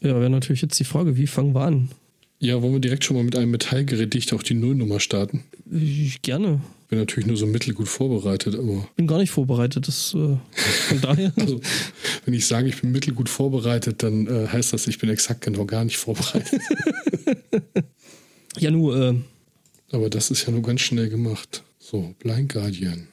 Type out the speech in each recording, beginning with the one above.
Ja, wäre natürlich jetzt die Frage, wie fangen wir an? Ja, wollen wir direkt schon mal mit einem Metallgerät auch die Nullnummer starten? Ich, gerne. Bin natürlich nur so mittelgut vorbereitet, aber. Bin gar nicht vorbereitet, das äh, von daher. also, wenn ich sage, ich bin mittelgut vorbereitet, dann äh, heißt das, ich bin exakt genau gar nicht vorbereitet. ja, nur. Äh, aber das ist ja nur ganz schnell gemacht. So, Blind Guardian.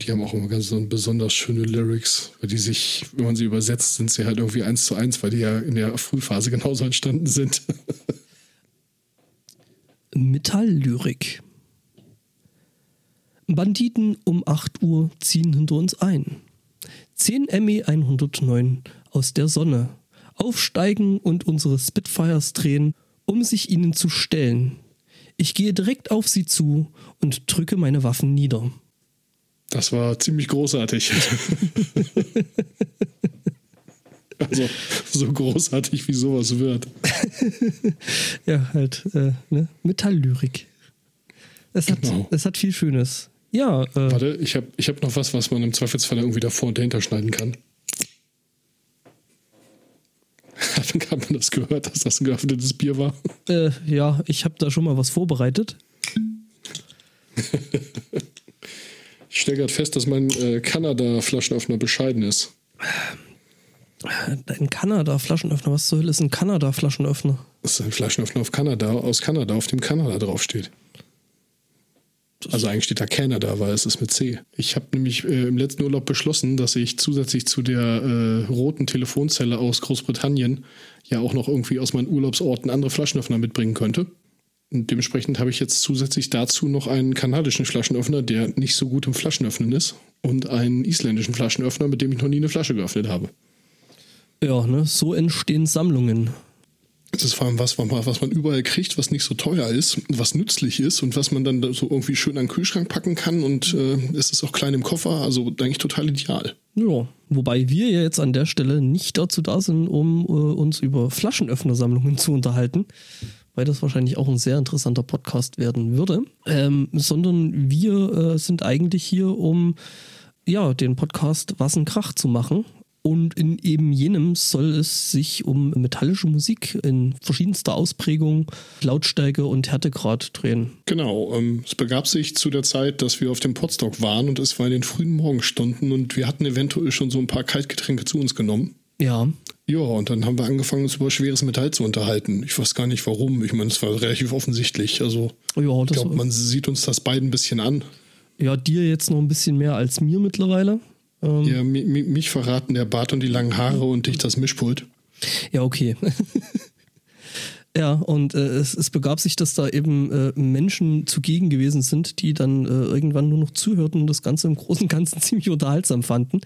Die haben auch immer ganz so besonders schöne Lyrics, weil die sich, wenn man sie übersetzt, sind sie halt irgendwie eins zu eins, weil die ja in der Frühphase genauso entstanden sind. Metalllyrik. Banditen um 8 Uhr ziehen hinter uns ein. 10 ME 109 aus der Sonne. Aufsteigen und unsere Spitfires drehen, um sich ihnen zu stellen. Ich gehe direkt auf sie zu und drücke meine Waffen nieder. Das war ziemlich großartig. also so großartig, wie sowas wird. ja, halt, äh, ne? Metalllyrik. Es, genau. hat, es hat viel Schönes. Ja. Äh, Warte, ich habe ich hab noch was, was man im Zweifelsfall irgendwie davor und dahinter schneiden kann. Hat man das gehört, dass das ein geöffnetes Bier war? Äh, ja, ich habe da schon mal was vorbereitet. Ich stelle gerade fest, dass mein äh, Kanada-Flaschenöffner bescheiden ist. Ein Kanada-Flaschenöffner? Was zur Hölle ist ein Kanada-Flaschenöffner? Das ist ein Flaschenöffner auf Kanada, aus Kanada, auf dem Kanada draufsteht. Also eigentlich steht da Kanada, weil es ist mit C. Ich habe nämlich äh, im letzten Urlaub beschlossen, dass ich zusätzlich zu der äh, roten Telefonzelle aus Großbritannien ja auch noch irgendwie aus meinen Urlaubsorten andere Flaschenöffner mitbringen könnte. Und dementsprechend habe ich jetzt zusätzlich dazu noch einen kanadischen Flaschenöffner, der nicht so gut im Flaschenöffnen ist, und einen isländischen Flaschenöffner, mit dem ich noch nie eine Flasche geöffnet habe. Ja, ne, so entstehen Sammlungen. Das ist vor allem was, was man überall kriegt, was nicht so teuer ist, was nützlich ist und was man dann so irgendwie schön an den Kühlschrank packen kann und äh, es ist auch klein im Koffer, also eigentlich total ideal. Ja, wobei wir ja jetzt an der Stelle nicht dazu da sind, um äh, uns über Flaschenöffnersammlungen zu unterhalten, weil das wahrscheinlich auch ein sehr interessanter Podcast werden würde, ähm, sondern wir äh, sind eigentlich hier, um ja, den Podcast Was ein Krach zu machen. Und in eben jenem soll es sich um metallische Musik in verschiedenster Ausprägung, Lautstärke und Härtegrad drehen. Genau, ähm, es begab sich zu der Zeit, dass wir auf dem Podstock waren und es war in den frühen Morgenstunden und wir hatten eventuell schon so ein paar Kaltgetränke zu uns genommen. Ja. Ja, und dann haben wir angefangen, uns über schweres Metall zu unterhalten. Ich weiß gar nicht warum. Ich meine, es war relativ offensichtlich. Also, ja, ich glaube, man sieht uns das beiden ein bisschen an. Ja, dir jetzt noch ein bisschen mehr als mir mittlerweile. Ähm, ja, mich verraten der Bart und die langen Haare und dich das Mischpult. Ja, okay. ja, und äh, es, es, begab sich, dass da eben äh, Menschen zugegen gewesen sind, die dann äh, irgendwann nur noch zuhörten und das Ganze im Großen und Ganzen ziemlich unterhaltsam fanden.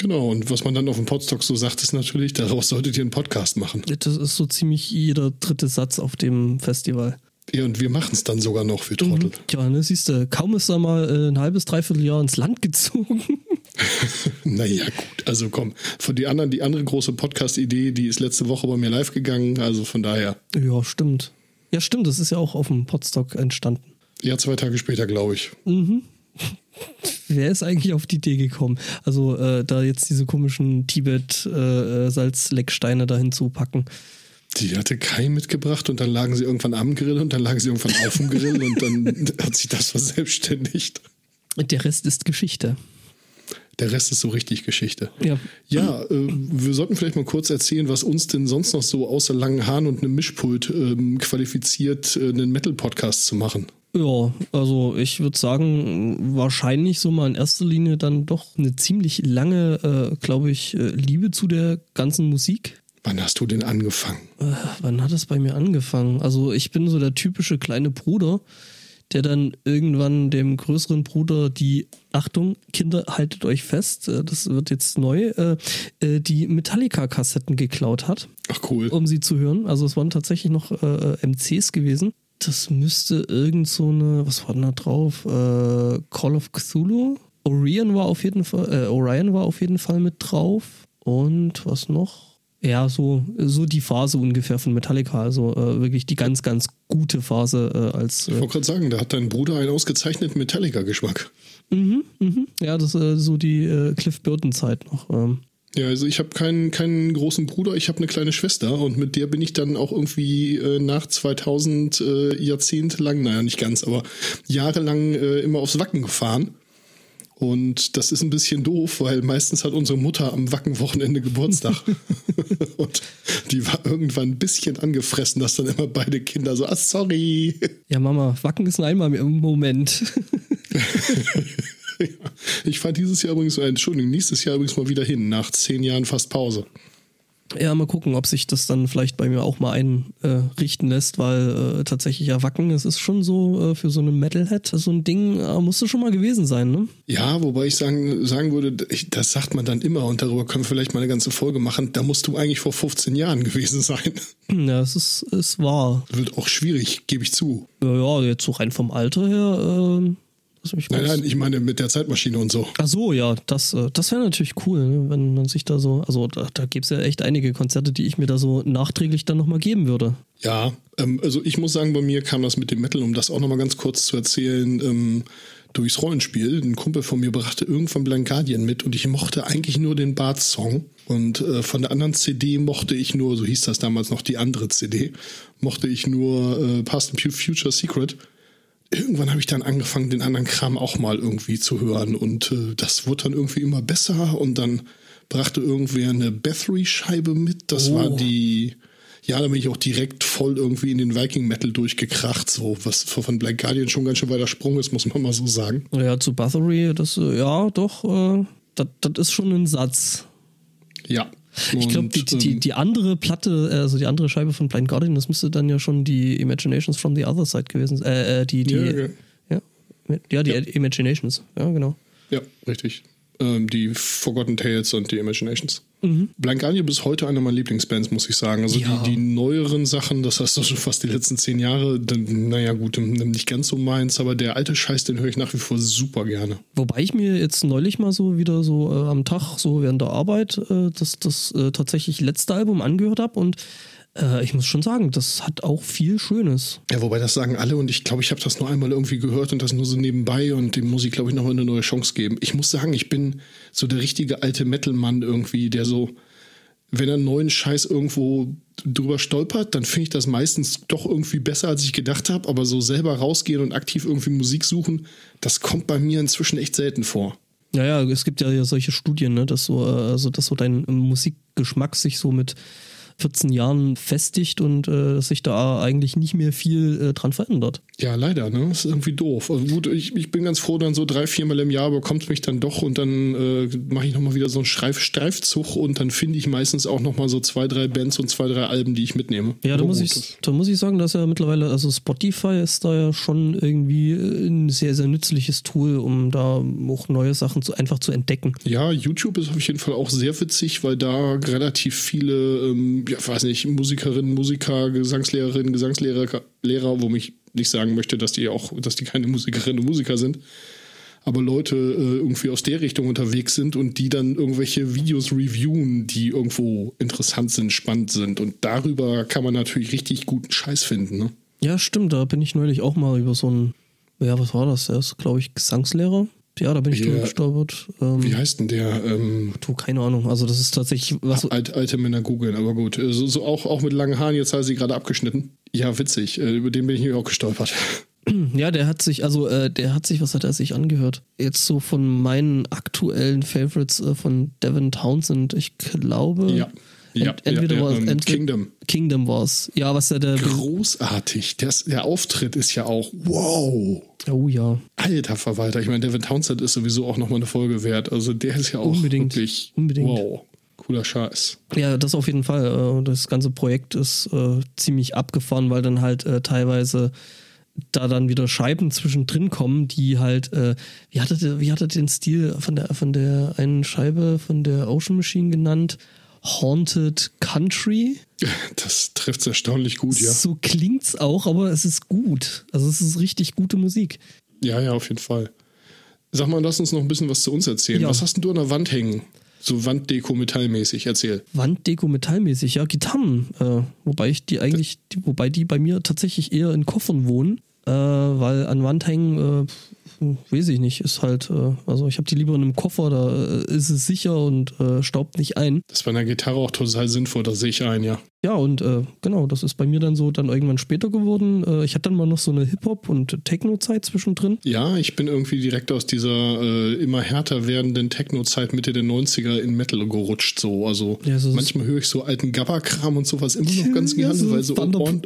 Genau, und was man dann auf dem Podstock so sagt, ist natürlich, daraus solltet ihr einen Podcast machen. Das ist so ziemlich jeder dritte Satz auf dem Festival. Ja, und wir machen es dann sogar noch, wir Trottel. Mhm. Ja, ne, siehst du, kaum ist er mal äh, ein halbes, dreiviertel Jahr ins Land gezogen. naja, gut, also komm, von die anderen, die andere große Podcast-Idee, die ist letzte Woche bei mir live gegangen, also von daher. Ja, stimmt. Ja, stimmt, das ist ja auch auf dem Podstock entstanden. Ja, zwei Tage später, glaube ich. Mhm. Wer ist eigentlich auf die Idee gekommen? Also äh, da jetzt diese komischen Tibet-Salzlecksteine äh, dahin zu packen. Die hatte Kai mitgebracht und dann lagen sie irgendwann am Grill und dann lagen sie irgendwann auf dem Grill und dann hat sich das verselbstständigt. Der Rest ist Geschichte. Der Rest ist so richtig Geschichte. Ja, ja äh, wir sollten vielleicht mal kurz erzählen, was uns denn sonst noch so außer langen Haaren und einem Mischpult ähm, qualifiziert, äh, einen Metal-Podcast zu machen. Ja, also ich würde sagen, wahrscheinlich so mal in erster Linie dann doch eine ziemlich lange, äh, glaube ich, äh, Liebe zu der ganzen Musik. Wann hast du denn angefangen? Äh, wann hat es bei mir angefangen? Also ich bin so der typische kleine Bruder, der dann irgendwann dem größeren Bruder die, Achtung, Kinder, haltet euch fest, äh, das wird jetzt neu, äh, äh, die Metallica-Kassetten geklaut hat. Ach cool. Um sie zu hören. Also es waren tatsächlich noch MCs gewesen das müsste irgend so eine, was war denn da drauf? Äh, Call of Cthulhu? Orion war auf jeden Fall, äh, Orion war auf jeden Fall mit drauf. Und was noch? Ja, so, so die Phase ungefähr von Metallica. Also äh, wirklich die ganz, ganz gute Phase äh, als. ich wollte gerade sagen, da hat dein Bruder einen ausgezeichneten Metallica-Geschmack. Mhm, mhm. Ja, das ist äh, so die äh, Cliff Burton-Zeit noch. Ähm. Ja, also ich habe keinen, keinen großen Bruder, ich habe eine kleine Schwester und mit der bin ich dann auch irgendwie äh, nach 2000 äh, jahrzehntelang, naja nicht ganz, aber jahrelang äh, immer aufs Wacken gefahren. Und das ist ein bisschen doof, weil meistens hat unsere Mutter am Wackenwochenende Geburtstag. und die war irgendwann ein bisschen angefressen, dass dann immer beide Kinder so, ah, sorry. Ja, Mama, Wacken ist nur einmal im Moment. Ich fahre dieses Jahr übrigens, äh, Entschuldigung, nächstes Jahr übrigens mal wieder hin, nach zehn Jahren fast Pause. Ja, mal gucken, ob sich das dann vielleicht bei mir auch mal einrichten äh, lässt, weil äh, tatsächlich ja Wacken, es ist schon so äh, für so einen Metalhead, so ein Ding äh, musste schon mal gewesen sein, ne? Ja, wobei ich sagen, sagen würde, ich, das sagt man dann immer und darüber können wir vielleicht mal eine ganze Folge machen, da musst du eigentlich vor 15 Jahren gewesen sein. Ja, es ist, es war. Wird auch schwierig, gebe ich zu. Ja, ja, jetzt so rein vom Alter her, äh, nein, nein, ich meine mit der Zeitmaschine und so. Ach so, ja, das, äh, das wäre natürlich cool, ne, wenn man sich da so, also da, da gibt es ja echt einige Konzerte, die ich mir da so nachträglich dann nochmal geben würde. Ja, ähm, also ich muss sagen, bei mir kam das mit dem Metal, um das auch nochmal ganz kurz zu erzählen, ähm, durchs Rollenspiel. Ein Kumpel von mir brachte irgendwann Blind Guardian mit und ich mochte eigentlich nur den Bart-Song. Und äh, von der anderen CD mochte ich nur, so hieß das damals noch die andere CD, mochte ich nur äh, Past and Future Secret irgendwann habe ich dann angefangen, den anderen Kram auch mal irgendwie zu hören. Und äh, das wurde dann irgendwie immer besser. Und dann brachte irgendwer eine Bathory-Scheibe mit. Das oh. war die. Ja, da bin ich auch direkt voll irgendwie in den Viking Metal durchgekracht, so was von Black Guardian schon ganz schön weiter Sprung ist, muss man mal so sagen. Ja, zu Bathory, das, äh, ja, doch, äh, das ist schon ein Satz. Ja, ich glaube, die, die, ähm, die, andere Platte, also die andere Scheibe von Blind Guardian, das müsste dann ja schon die Imaginations from the Other Side gewesen sein. Äh, äh, die, die, ja, ja, ja, die ja. Imaginations, ja, genau. Ja, richtig ähm, die Forgotten Tales und die Imaginations. Mhm. Blind Guardian bis heute eine meiner Lieblingsbands, muss ich sagen. Also ja. die, die neueren Sachen, das heißt schon fast die letzten zehn Jahre, dann, naja gut, nicht ganz so meins, aber der alte Scheiß, den höre ich nach wie vor super gerne. Wobei ich mir jetzt neulich mal so wieder so äh, am Tag, so während der Arbeit, äh, das, das äh, tatsächlich letzte Album angehört habe und äh, ich muss schon sagen, das hat auch viel Schönes. Ja, wobei das sagen alle und ich glaube, ich habe das nur einmal irgendwie gehört und das nur so nebenbei und dem muss ich, glaube ich, nochmal eine neue Chance geben. Ich muss sagen, ich bin so der richtige alte Metal-Mann irgendwie, der so, wenn er einen neuen Scheiß irgendwo drüber stolpert, dann finde ich das meistens doch irgendwie besser, als ich gedacht habe, aber so selber rausgehen und aktiv irgendwie Musik suchen, das kommt bei mir inzwischen echt selten vor. Ja, ja, es gibt ja solche Studien, ne, dass so, äh, also dass so dein Musikgeschmack sich so mit 14 Jahren festigt und äh, sich da eigentlich nicht mehr viel äh, dran verändert. Ja, leider, ne? Das ist irgendwie doof. Also gut, ich, ich bin ganz froh, dann so drei, viermal im Jahr bekommt mich dann doch und dann äh, mache ich nochmal wieder so einen Streif Streifzug und dann finde ich meistens auch nochmal so zwei, drei Bands und zwei, drei Alben, die ich mitnehme. Ja, da, muss ich, da muss ich sagen, dass ja mittlerweile, also Spotify ist da ja schon irgendwie ein sehr, sehr nützliches Tool, um da auch neue Sachen zu, einfach zu entdecken. Ja, YouTube ist auf jeden Fall auch sehr witzig, weil da relativ viele ähm, ja, weiß nicht, Musikerinnen, Musiker, Gesangslehrerinnen, Gesangslehrer, Lehrer, wo mich nicht sagen möchte, dass die auch, dass die keine Musikerinnen und Musiker sind, aber Leute äh, irgendwie aus der Richtung unterwegs sind und die dann irgendwelche Videos reviewen, die irgendwo interessant sind, spannend sind. Und darüber kann man natürlich richtig guten Scheiß finden, ne? Ja, stimmt, da bin ich neulich auch mal über so einen, ja, was war das? Der ist, glaube ich, Gesangslehrer ja, da bin ich drüber gestolpert. Ähm, wie heißt denn der? Ähm, du, keine Ahnung. Also, das ist tatsächlich was. Alte, alte Männer googeln, aber gut. So, so, auch, auch mit langen Haaren, jetzt hat sie gerade abgeschnitten. Ja, witzig. Äh, über den bin ich auch gestolpert. Ja, der hat sich, also äh, der hat sich, was hat er sich angehört? Jetzt so von meinen aktuellen Favorites äh, von Devin Townsend, ich glaube. Ja. Ja, entweder ja, war ähm, entweder Kingdom. Kingdom war es. Ja, was der, der. Großartig. Der, der Auftritt ist ja auch wow. Oh ja. Alter Verwalter. Ich meine, Devin Townsend ist sowieso auch nochmal eine Folge wert. Also der ist ja auch unbedingt, wirklich unbedingt. wow. Cooler Scheiß. Ja, das auf jeden Fall. Äh, das ganze Projekt ist äh, ziemlich abgefahren, weil dann halt äh, teilweise da dann wieder Scheiben zwischendrin kommen, die halt, äh, wie hat er, wie hat er den Stil von der, von der einen Scheibe von der Ocean Machine genannt? Haunted Country. Das trifft erstaunlich gut, ja. So klingt's auch, aber es ist gut. Also es ist richtig gute Musik. Ja, ja, auf jeden Fall. Sag mal, lass uns noch ein bisschen was zu uns erzählen. Ja. Was hast denn du an der Wand hängen? So Wanddeko metallmäßig, erzähl. Wanddeko metallmäßig, ja, Gitarren. Äh, wobei ich die eigentlich, die, wobei die bei mir tatsächlich eher in Koffern wohnen. Äh, weil an Wand hängen, äh, weiß ich nicht, ist halt, äh, also ich habe die lieber in einem Koffer, da äh, ist es sicher und äh, staubt nicht ein. Das ist bei einer Gitarre auch total sinnvoll, das sehe ich ein, ja. Ja, und äh, genau, das ist bei mir dann so dann irgendwann später geworden. Äh, ich hatte dann mal noch so eine Hip-Hop- und Techno-Zeit zwischendrin. Ja, ich bin irgendwie direkt aus dieser äh, immer härter werdenden Techno-Zeit Mitte der 90er in Metal gerutscht. So. Also Ja, so- manchmal höre ich so alten Gabba-Kram und sowas immer noch ganz Ja, gerne, so weil so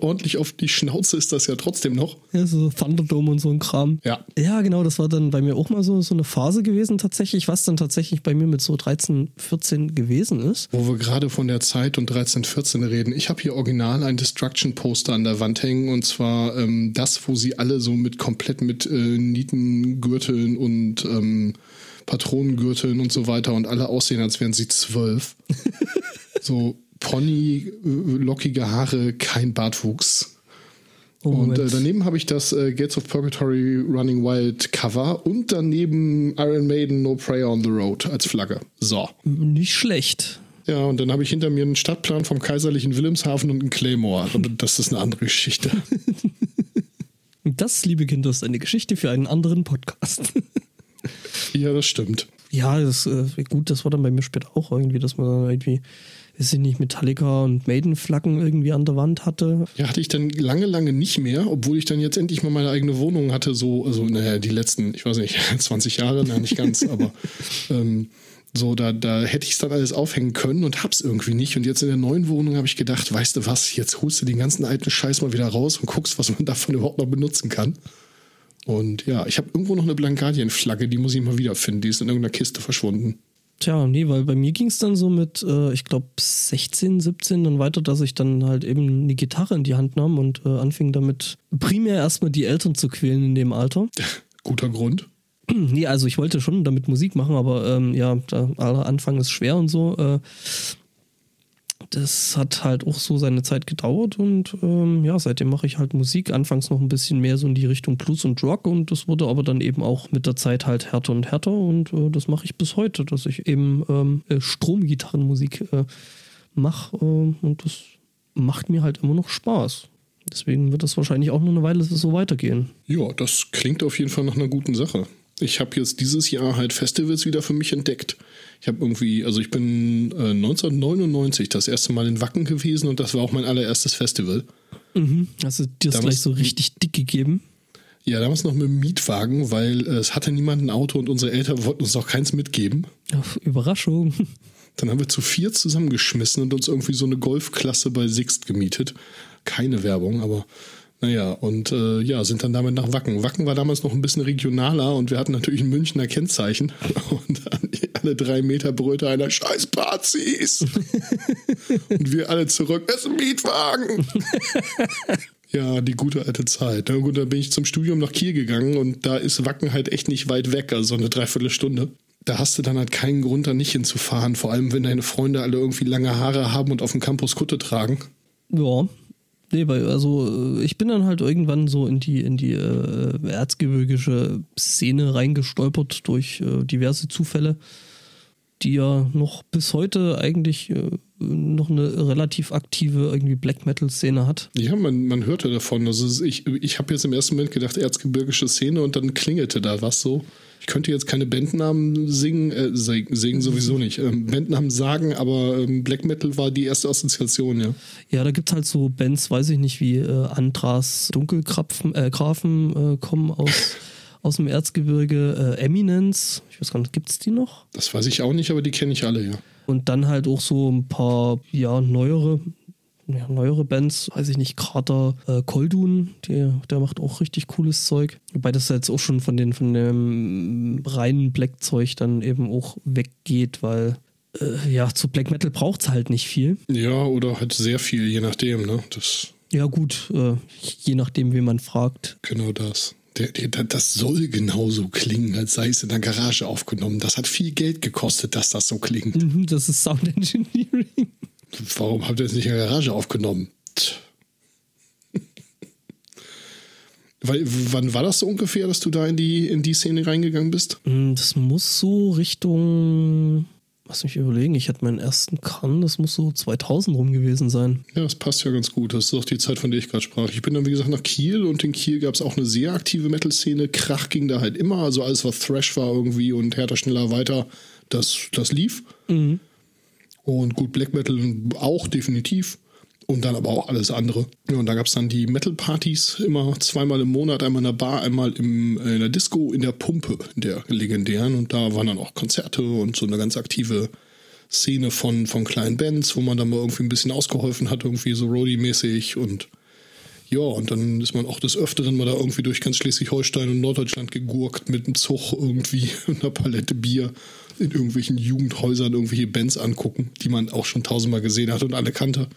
ordentlich auf die Schnauze ist das ja trotzdem noch. Ja, so Thunderdome und so ein Kram. Ja. Ja, genau, das war dann bei mir auch mal so, so eine Phase gewesen tatsächlich, was dann tatsächlich bei mir mit so 13, 14 gewesen ist. Wo wir gerade von der Zeit und 13, 14 reden. Ich habe hier original ein Destruction-Poster an der Wand hängen und zwar ähm, das, wo sie alle so mit komplett mit äh, Nietengürteln und ähm, Patronengürteln und so weiter und alle aussehen, als wären sie zwölf. so Pony, äh, lockige Haare, kein Bartwuchs. Und äh, daneben habe ich das äh, Gates of Purgatory Running Wild Cover und daneben Iron Maiden No Prayer on the Road als Flagge. So. Nicht schlecht. Ja, und dann habe ich hinter mir einen Stadtplan vom kaiserlichen Wilhelmshaven und einen Claymore. Aber das ist eine andere Geschichte. Das, liebe Kinder, ist eine Geschichte für einen anderen Podcast. ja, das stimmt. ja, das, äh, gut, das war dann bei mir später auch irgendwie, dass man dann irgendwie, weiß ich nicht, Metallica und Maiden-Flaggen irgendwie an der Wand hatte. Ja, hatte ich dann lange, lange nicht mehr, obwohl ich dann jetzt endlich mal meine eigene Wohnung hatte. So, also, naja, die letzten, ich weiß nicht, 20 Jahre, na, nicht ganz, aber ähm, so, da, da hätte ich es dann alles aufhängen können und hab's irgendwie nicht. Und jetzt in der neuen Wohnung habe ich gedacht, weißt du was, jetzt holst du den ganzen alten Scheiß mal wieder raus und guckst, was man davon überhaupt noch benutzen kann. Und ja, ich habe irgendwo noch eine Blankadien-Flagge, die muss ich mal wiederfinden. Die ist in irgendeiner Kiste verschwunden. Tja, nee, weil bei mir ging es dann so mit, äh, ich glaube, 16, 17 dann weiter, dass ich dann halt eben eine Gitarre in die Hand nahm und äh, anfing damit primär erstmal die Eltern zu quälen in dem Alter. Guter Grund. nee, also ich wollte schon damit Musik machen, aber ähm, ja, der aller Anfang ist schwer und so. Äh, das hat halt auch so seine Zeit gedauert und ähm, ja, seitdem mache ich halt Musik. Anfangs noch ein bisschen mehr so in die Richtung Blues und Rock und das wurde aber dann eben auch mit der Zeit halt härter und härter und äh, das mache ich bis heute, dass ich eben ähm, äh, Stromgitarrenmusik äh, mache äh, und das macht mir halt immer noch Spaß. Deswegen wird das wahrscheinlich auch noch eine Weile so weitergehen. Ja, das klingt auf jeden Fall nach einer guten Sache. Ich habe jetzt dieses Jahr halt Festivals wieder für mich entdeckt. Ich habe irgendwie, also ich bin äh, 1999 das erste Mal in Wacken gewesen und das war auch mein allererstes Festival. Also dir ist Da gleich so richtig dick gegeben. Ja, damals noch mit dem Mietwagen, weil äh, es hatte niemand ein Auto und unsere Eltern wollten uns auch keins mitgeben. Ja, Überraschung. Dann haben wir zu vier zusammengeschmissen und uns irgendwie so eine Golfklasse bei Sixt gemietet. Keine Werbung, aber naja, und äh, ja, sind dann damit nach Wacken. Wacken war damals noch ein bisschen regionaler und wir hatten natürlich ein Münchner Kennzeichen. Und an alle drei Meter brüllte einer Scheiß Partys. und wir alle zurück, es ist ein Mietwagen. Ja, die gute alte Zeit. Na gut, dann bin ich zum Studium nach Kiel gegangen und da ist Wacken halt echt nicht weit weg, also so eine Dreiviertelstunde. Da hast du dann halt keinen Grund, da nicht hinzufahren, vor allem wenn deine Freunde alle irgendwie lange Haare haben und auf dem Campus Kutte tragen. Ja. Nee, weil, also äh, ich bin dann halt irgendwann so in die, in die äh, erzgebirgische Szene reingestolpert durch äh, diverse Zufälle, die ja noch bis heute eigentlich äh, noch eine relativ aktive irgendwie Black Metal Szene hat. Ja, man, man hörte davon. Also es- ich, ich habe jetzt im ersten Moment gedacht, erzgebirgische Szene und dann klingelte da was so. Ich könnte jetzt keine Bandnamen singen, äh, sing- singen sowieso nicht. Ähm, Bandnamen sagen, aber ähm, Black Metal war die erste Assoziation, ja. Ja, da gibt's halt so Bands, weiß ich nicht, wie äh, Andras Dunkelgrafen äh, Grafen, äh, kommen aus, aus dem Erzgebirge, äh, Eminence, ich weiß gar nicht, gibt's die noch? Das weiß ich auch nicht, aber die kenne ich alle, ja. Und dann halt auch so ein paar, ja, neuere, ja, neuere Bands, weiß ich nicht, Krater äh, Koldun, der, der macht auch richtig cooles Zeug. Wobei das jetzt auch schon von, den, von dem reinen Black-Zeug dann eben auch weggeht, weil äh, ja, zu Black Metal braucht's halt nicht viel. Ja, oder halt sehr viel, je nachdem, ne? Das, Ja, gut, äh, je nachdem, wen man fragt. genau das. Das soll genauso klingen, als sei es in der Garage aufgenommen. Das hat viel Geld gekostet, dass das so klingt. Mhm, Das ist Sound Engineering. Warum habt ihr es nicht in der Garage aufgenommen? Weil, wann war das so ungefähr, dass du da in die, in die Szene reingegangen bist? Mm, Das muss so Richtung Lass mich überlegen, ich hatte meinen ersten Kann, das muss so 2000 rum gewesen sein. Ja, das passt ja ganz gut. Das ist auch die Zeit, von der ich gerade sprach. Ich bin dann, wie gesagt, nach Kiel und in Kiel gab es auch eine sehr aktive Metal-Szene. Krach ging da halt immer. Also alles, was Thrash war irgendwie und härter, schneller, weiter, das, das lief. Mhm. Und gut, Black Metal auch definitiv. Und dann aber auch alles andere. Ja, und da gab es dann die Metal-Partys immer zweimal im Monat, einmal in der Bar, einmal im, äh, in der Disco, in der Pumpe, in der legendären. Und da waren dann auch Konzerte und so eine ganz aktive Szene von, von kleinen Bands, wo man dann mal irgendwie ein bisschen ausgeholfen hat, irgendwie so Roadie-mäßig und ja, und dann ist man auch des Öfteren mal da irgendwie durch ganz Schleswig-Holstein und Norddeutschland gegurkt mit einem Zug irgendwie und einer Palette Bier in irgendwelchen Jugendhäusern irgendwelche Bands angucken, die man auch schon tausendmal gesehen hat und alle kannte.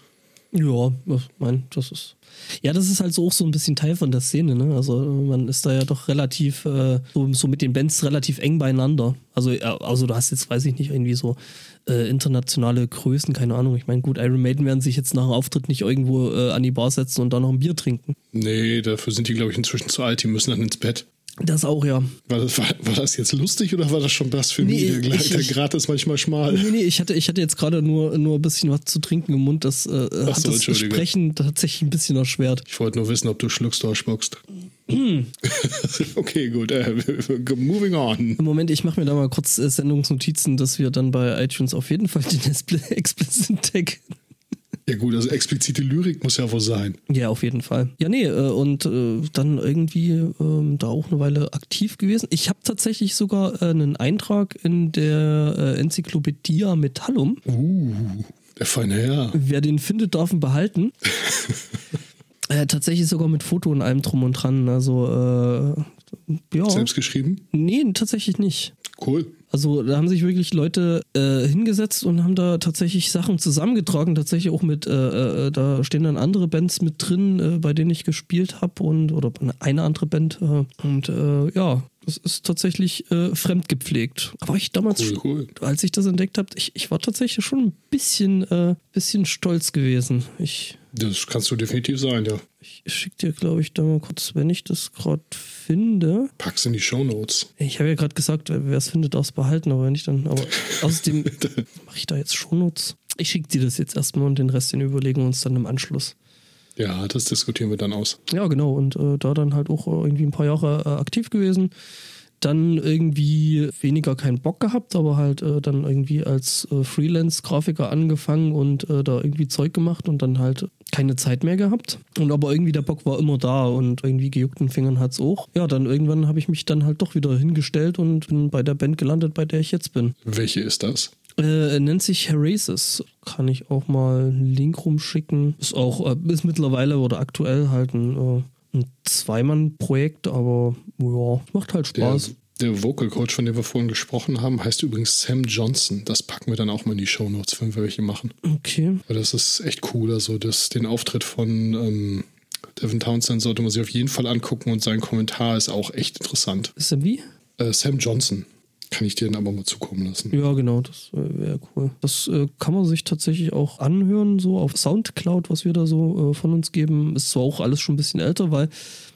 Ja, mein, das ist. Ja, das ist halt so auch so ein bisschen Teil von der Szene, ne? Also man ist da ja doch relativ, äh, so, so mit den Bands relativ eng beieinander. Also, also du hast jetzt, weiß ich nicht, irgendwie so äh, internationale Größen, keine Ahnung. Ich meine, gut, Iron Maiden werden sich jetzt nach dem Auftritt nicht irgendwo äh, an die Bar setzen und da noch ein Bier trinken. Nee, dafür sind die, glaube ich, inzwischen zu alt, die müssen dann ins Bett. Das auch, ja. War das, war, war das jetzt lustig oder war das schon Blasphemie? Nee, der, ich- der Grad ist manchmal schmal. Nee, nee, ich hatte, ich hatte jetzt gerade nur, nur ein bisschen was zu trinken im Mund. Das äh, Ach hat so, das. Sprechen tatsächlich ein bisschen erschwert. Ich wollte nur wissen, ob du schluckst oder spuckst. okay, gut. Äh, moving on. Im Moment, ich mache mir da mal kurz äh, Sendungsnotizen, dass wir dann bei iTunes auf jeden Fall den Expl- Explicit Tag Ja gut, also explizite Lyrik muss ja wohl sein. Ja, auf jeden Fall. Ja, nee, äh, und äh, dann irgendwie ähm, da auch eine Weile aktiv gewesen. Ich habe tatsächlich sogar äh, einen Eintrag in der äh, Enzyklopädie Metallum. Uh, der feine Herr. Wer den findet, darf ihn behalten. äh, tatsächlich sogar mit Foto und allem drum und dran. Also, äh, ja. Selbst geschrieben? Nee, tatsächlich nicht. Cool. Also da haben sich wirklich Leute äh, hingesetzt und haben da tatsächlich Sachen zusammengetragen, tatsächlich auch mit, äh, äh, da stehen dann andere Bands mit drin, äh, bei denen ich gespielt habe und oder eine andere Band äh, und äh, ja, das ist tatsächlich äh, fremdgepflegt. Aber ich damals, Cool, schon- cool. als ich das entdeckt habe, ich, ich war tatsächlich schon ein bisschen, äh, bisschen stolz gewesen. Ich, Das kannst du definitiv sein, ja. ich schicke dir, glaube ich, da mal kurz, wenn ich das gerade finde. Pack's in die Shownotes. Ich habe ja gerade gesagt, wer es findet, darf es behalten, aber wenn nicht, dann. Aber außerdem mache ich da jetzt Shownotes. Ich schicke dir das jetzt erstmal und den Rest, den überlegen wir uns dann im Anschluss. Ja, das diskutieren wir dann aus. Ja, genau. Und äh, da dann halt auch irgendwie ein paar Jahre äh, aktiv gewesen. Dann irgendwie weniger keinen Bock gehabt, aber halt äh, dann irgendwie als äh, Freelance-Grafiker angefangen und äh, da irgendwie Zeug gemacht und dann halt keine Zeit mehr gehabt. Und aber irgendwie der Bock war immer da und irgendwie gejuckten Fingern hat's auch. Ja, dann irgendwann habe ich mich dann halt doch wieder hingestellt und bin bei der Band gelandet, bei der ich jetzt bin. Welche ist das? Äh, nennt sich Herasis. Kann ich auch mal einen Link rumschicken. Ist auch, äh, ist mittlerweile oder aktuell halt ein, äh, ein Zweimann-Projekt, aber ja, macht halt Der, Spaß. der Vocal Coach, von dem wir vorhin gesprochen haben, heißt übrigens Sam Johnson. Das packen wir dann auch mal in die Shownotes, wenn wir welche machen. Okay. Weil das ist echt cool. Also das, den Auftritt von ähm, Devin Townsend sollte man sich auf jeden Fall angucken und sein Kommentar ist auch echt interessant. Ist er wie? Äh, Sam Johnson. Kann ich dir dann aber mal zukommen lassen. Ja, genau, das äh, wäre cool. Das äh, kann man sich tatsächlich auch anhören, so auf Soundcloud, was wir da so äh, von uns geben. Ist zwar auch alles schon ein bisschen älter, weil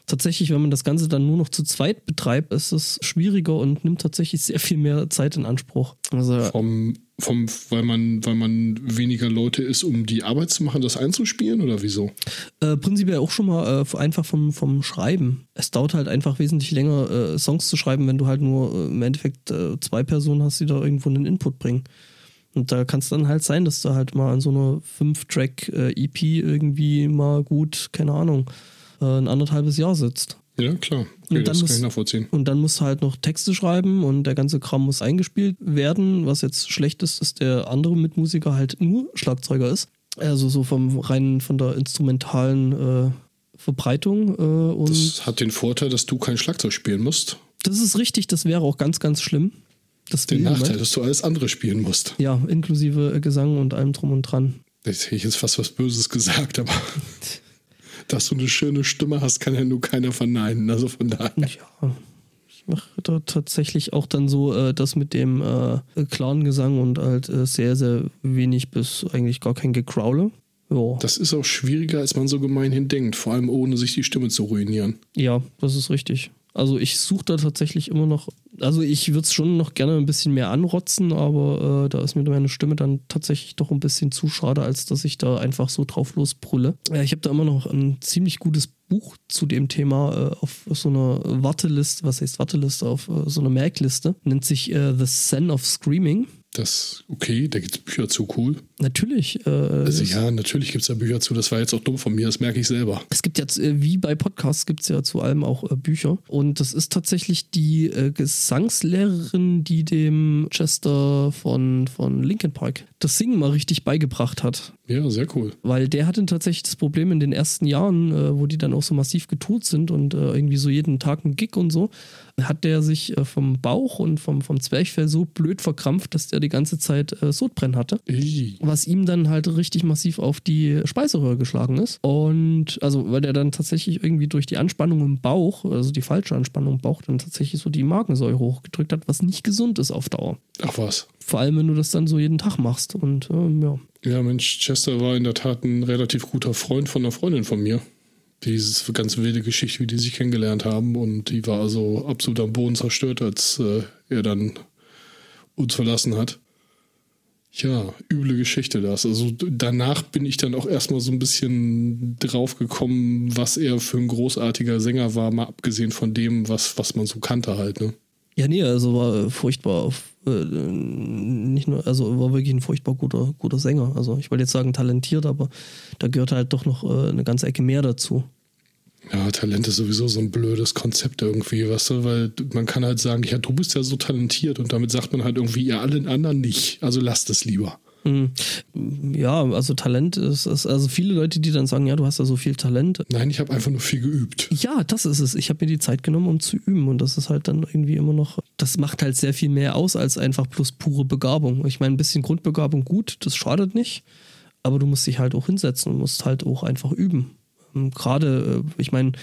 tatsächlich, wenn man das Ganze dann nur noch zu zweit betreibt, ist es schwieriger und nimmt tatsächlich sehr viel mehr Zeit in Anspruch. Also Vom, vom, weil man, weil man weniger Leute ist, um die Arbeit zu machen, das einzuspielen oder wieso? Äh, prinzipiell auch schon mal äh, einfach vom, vom Schreiben. Es dauert halt einfach wesentlich länger, äh, Songs zu schreiben, wenn du halt nur äh, im Endeffekt äh, zwei Personen hast, die da irgendwo einen Input bringen. Und da kann es dann halt sein, dass du halt mal an so einer 5-Track-EP irgendwie mal gut, keine Ahnung, äh, ein anderthalbes Jahr sitzt. Ja, klar. Und Okay, dann das kann muss- ich nachvollziehen. Und dann musst du halt noch Texte schreiben und der ganze Kram muss eingespielt werden. Was jetzt schlecht ist, dass der andere Mitmusiker halt nur Schlagzeuger ist. Also so vom rein von der instrumentalen äh, Verbreitung. Äh, und das, Das hat den Vorteil, dass du kein Schlagzeug spielen musst. ist richtig, das wäre auch ganz, ganz schlimm. Das Den will niemand. Nachteil, dass du alles andere spielen musst. Ja, inklusive Gesang und allem drum und dran. Jetzt hätte ich jetzt fast was Böses gesagt, aber dass du eine schöne Stimme hast, kann ja nur keiner verneinen. Also von daher. Ja, ich mache da tatsächlich auch dann so äh, das mit dem äh, klaren Gesang und halt äh, sehr, sehr wenig bis eigentlich gar kein Gekraule. Ja. Das ist auch schwieriger, als man so gemeinhin denkt, vor allem ohne sich die Stimme zu ruinieren. Ja, das ist richtig. Also ich suche da tatsächlich immer noch Also ich würde es schon noch gerne ein bisschen mehr anrotzen, aber äh, da ist mir meine Stimme dann tatsächlich doch ein bisschen zu schade, als dass ich da einfach so drauf losbrülle. Ja, ich habe da immer noch ein ziemlich gutes Buch zu dem Thema äh, auf so einer Warteliste, was heißt Warteliste, auf äh, so einer Merkliste, nennt sich äh, The Sen of Screaming. Das, okay, da gibt es Bücher zu, cool. Natürlich. Äh, also ja, natürlich gibt es da Bücher zu. Das war jetzt auch dumm von mir, das merke ich selber. Es gibt jetzt, äh, wie bei Podcasts, gibt es ja zu allem auch äh, Bücher. Und das ist tatsächlich die äh, Gesangslehrerin, die dem Chester von, von Linkin Park das Singen mal richtig beigebracht hat. Ja, sehr cool. Weil der hatte tatsächlich das Problem in den ersten Jahren, äh, wo die dann auch so massiv getourt sind und äh, irgendwie so jeden Tag ein Gig und so, hat der sich äh, vom Bauch und vom, vom Zwerchfell so blöd verkrampft, dass der die ganze Zeit äh, Sodbrennen hatte. Was ihm dann halt richtig massiv auf die Speiseröhre geschlagen ist. Und also, weil der dann tatsächlich irgendwie durch die Anspannung im Bauch, also die falsche Anspannung im Bauch, dann tatsächlich so die Magensäure hochgedrückt hat, was nicht gesund ist auf Dauer. Ach was. Vor allem, wenn du das dann so jeden Tag machst. Und ähm, ja. Ja, Mensch, Chester war in der Tat ein relativ guter Freund von einer Freundin von mir. Diese ganz wilde Geschichte, wie die sich kennengelernt haben. Und die war also absolut am Boden zerstört, als äh, er dann uns verlassen hat. Ja, üble Geschichte das. Also danach bin ich dann auch erstmal so ein bisschen drauf gekommen, was er für ein großartiger Sänger war, mal abgesehen von dem, was, was man so kannte halt, ne? Ja, nee, also war furchtbar, äh, nicht nur, also war wirklich ein furchtbar guter, guter Sänger. Also ich wollte jetzt sagen talentiert, aber da gehört halt doch noch äh, eine ganze Ecke mehr dazu. Ja, Talent ist sowieso so ein blödes Konzept irgendwie, weißt du, weil man kann halt sagen, ja, du bist ja so talentiert und damit sagt man halt irgendwie, ihr allen anderen nicht. Also lasst es lieber. Mhm. Ja, also Talent ist, ist, also viele Leute, die dann sagen, ja, du hast ja so viel Talent. Nein, ich habe einfach nur viel geübt. Ja, das ist es. Ich habe mir die Zeit genommen, um zu üben und das ist halt dann irgendwie immer noch, das macht halt sehr viel mehr aus als einfach plus pure Begabung. Ich meine, ein bisschen Grundbegabung gut, das schadet nicht, aber du musst dich halt auch hinsetzen und musst halt auch einfach üben. Ähm, gerade, äh, ich meine,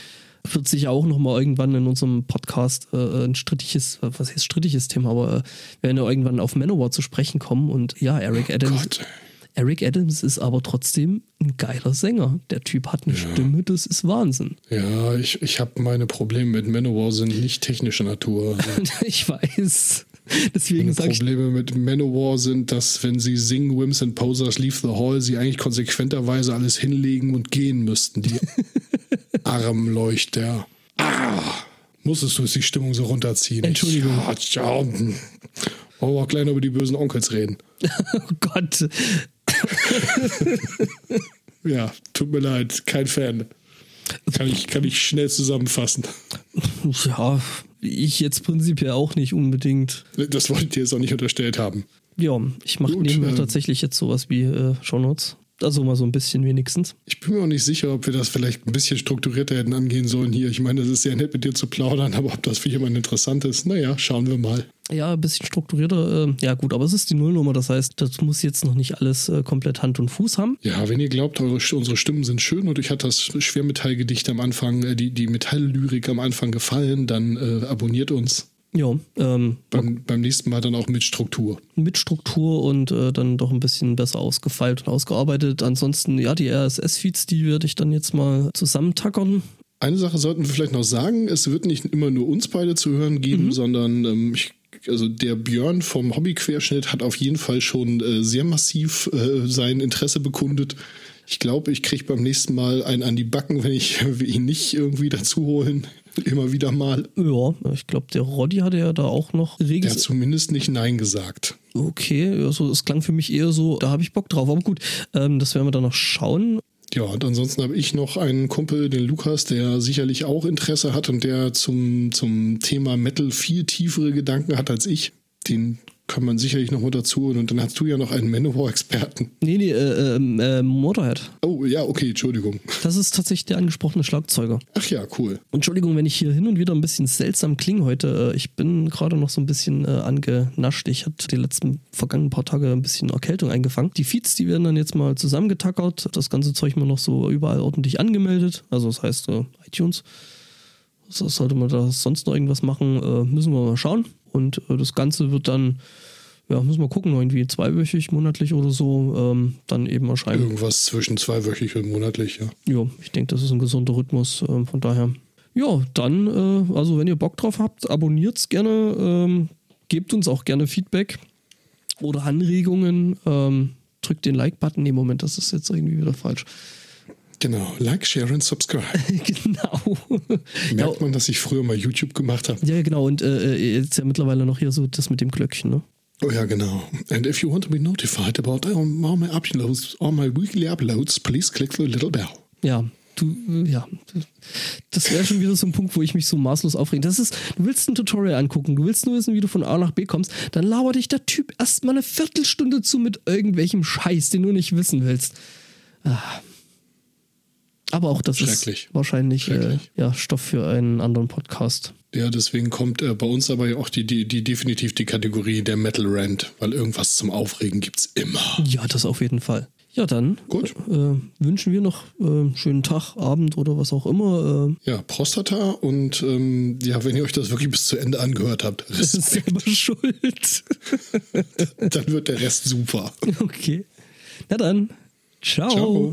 wird sicher auch nochmal irgendwann in unserem Podcast äh, ein strittiges, was heißt strittiges Thema, aber äh, wir werden ja irgendwann auf Manowar zu sprechen kommen und ja, Eric oh Adams. Gott. Eric Adams ist aber trotzdem ein geiler Sänger. Der Typ hat eine ja. Stimme, das ist Wahnsinn. Ja, ich, ich habe meine Probleme mit Manowar sind nicht technischer Natur. ich weiß. Deswegen Meine Probleme mit Manowar sind, dass wenn sie singen Wims and Posers Leave the Hall, sie eigentlich konsequenterweise alles hinlegen und gehen müssten. Die Armleuchter. Ah, musstest du die Stimmung so runterziehen? Entschuldigung. Ich, ja, ja. Wollen wir auch gleich noch über die bösen Onkels reden? oh Gott. ja, tut mir leid, kein Fan. Kann ich, kann ich schnell zusammenfassen. Ja, ich jetzt prinzipiell auch nicht unbedingt. Das wollte ich dir jetzt auch nicht unterstellt haben. Ja, ich mache nebenher äh, tatsächlich jetzt sowas wie äh, Shownotes. Also mal so ein bisschen wenigstens. Ich bin mir auch nicht sicher, ob wir das vielleicht ein bisschen strukturierter hätten angehen sollen hier. Ich meine, das ist sehr nett mit dir zu plaudern, aber ob das für jemanden interessant ist, naja, schauen wir mal. Ja, ein bisschen strukturierter. Äh, ja, gut, aber es ist die Nullnummer. Das heißt, das muss jetzt noch nicht alles äh, komplett Hand und Fuß haben. Ja, wenn ihr glaubt, eure, unsere Stimmen sind schön und euch hat das Schwermetallgedicht am Anfang, äh, die, die Metalllyrik am Anfang gefallen, dann äh, abonniert uns. Ja. Ähm, beim, beim, nächsten Mal dann auch mit Struktur. Mit Struktur und äh, dann doch ein bisschen besser ausgefeilt und ausgearbeitet. Ansonsten, ja, die RSS-Feeds, die werde ich dann jetzt mal zusammentackern. Eine Sache sollten wir vielleicht noch sagen: Es wird nicht immer nur uns beide zu hören geben, mhm. sondern ähm, ich also der Björn vom Hobbyquerschnitt hat auf jeden Fall schon äh, sehr massiv äh, sein Interesse bekundet. Ich glaube, ich kriege beim nächsten Mal einen an die Backen, wenn ich ihn nicht irgendwie dazu holen. Immer wieder mal. Ja, ich glaube, der Roddy hatte ja da auch noch regelmäßig. Der hat zumindest nicht Nein gesagt. Okay, also es klang für mich eher so, da habe ich Bock drauf. Aber gut, ähm, das werden wir dann noch schauen. Ja, und ansonsten habe ich noch einen Kumpel, den Lukas, der sicherlich auch Interesse hat und der zum, zum Thema Metal viel tiefere Gedanken hat als ich. Den kann man sicherlich noch mal dazu. Und dann hast du ja noch einen Manowar-Experten. Nee, nee, äh, ähm, äh, Motorhead. Oh, ja, okay, Entschuldigung. Das ist tatsächlich der angesprochene Schlagzeuger. Ach ja, cool. Entschuldigung, wenn ich hier hin und wieder ein bisschen seltsam klinge heute. Äh, ich bin gerade noch so ein bisschen äh, angenascht. Ich hatte die letzten vergangenen paar Tage ein bisschen Erkältung eingefangen. Die Feeds, die werden dann jetzt mal zusammengetackert. Das ganze Zeug mal noch so überall ordentlich angemeldet. Also das heißt äh, iTunes. Sollte man da sonst noch irgendwas machen, äh, müssen wir mal schauen. Und äh, das Ganze wird dann, ja, müssen wir gucken, irgendwie zweiwöchig, monatlich oder so, ähm, dann eben erscheinen. Irgendwas zwischen zweiwöchig und monatlich, ja. Ja, ich denke, das ist ein gesunder Rhythmus. Ähm, von daher Ja, dann, äh, also wenn ihr Bock drauf habt, abonniert's gerne, ähm, gebt uns auch gerne Feedback oder Anregungen. Ähm, drückt den Like-Button. Nee, Moment, das ist jetzt irgendwie wieder falsch. Genau, like, share und subscribe. genau. Merkt man, dass ich früher mal YouTube gemacht habe? Ja, genau. Und äh, jetzt ja mittlerweile noch hier so das mit dem Glöckchen, ne? Oh ja, genau. And if you want to be notified about all my uploads, all my weekly uploads, please click the little bell. Ja, du, äh, ja, das wäre schon wieder so ein Punkt, wo ich mich so maßlos aufrege. Das ist, du willst ein Tutorial angucken, du willst nur wissen, wie du von A nach B kommst, dann labert dich der Typ erstmal eine Viertelstunde zu mit irgendwelchem Scheiß, den du nicht wissen willst. Ah. Aber auch das ist wahrscheinlich äh, ja, Stoff für einen anderen Podcast. Ja, deswegen kommt äh, bei uns aber auch die, die, die definitiv die Kategorie der Metal Rant, weil irgendwas zum Aufregen gibt es immer. Ja, das auf jeden Fall. Ja, dann Gut. Äh, wünschen wir noch äh, schönen Tag, Abend oder was auch immer. Äh. Ja, Prostata und ähm, ja, wenn ihr euch das wirklich bis zu Ende angehört habt, Respekt. selber schuld. dann wird der Rest super. Okay. Na dann, ciao. ciao.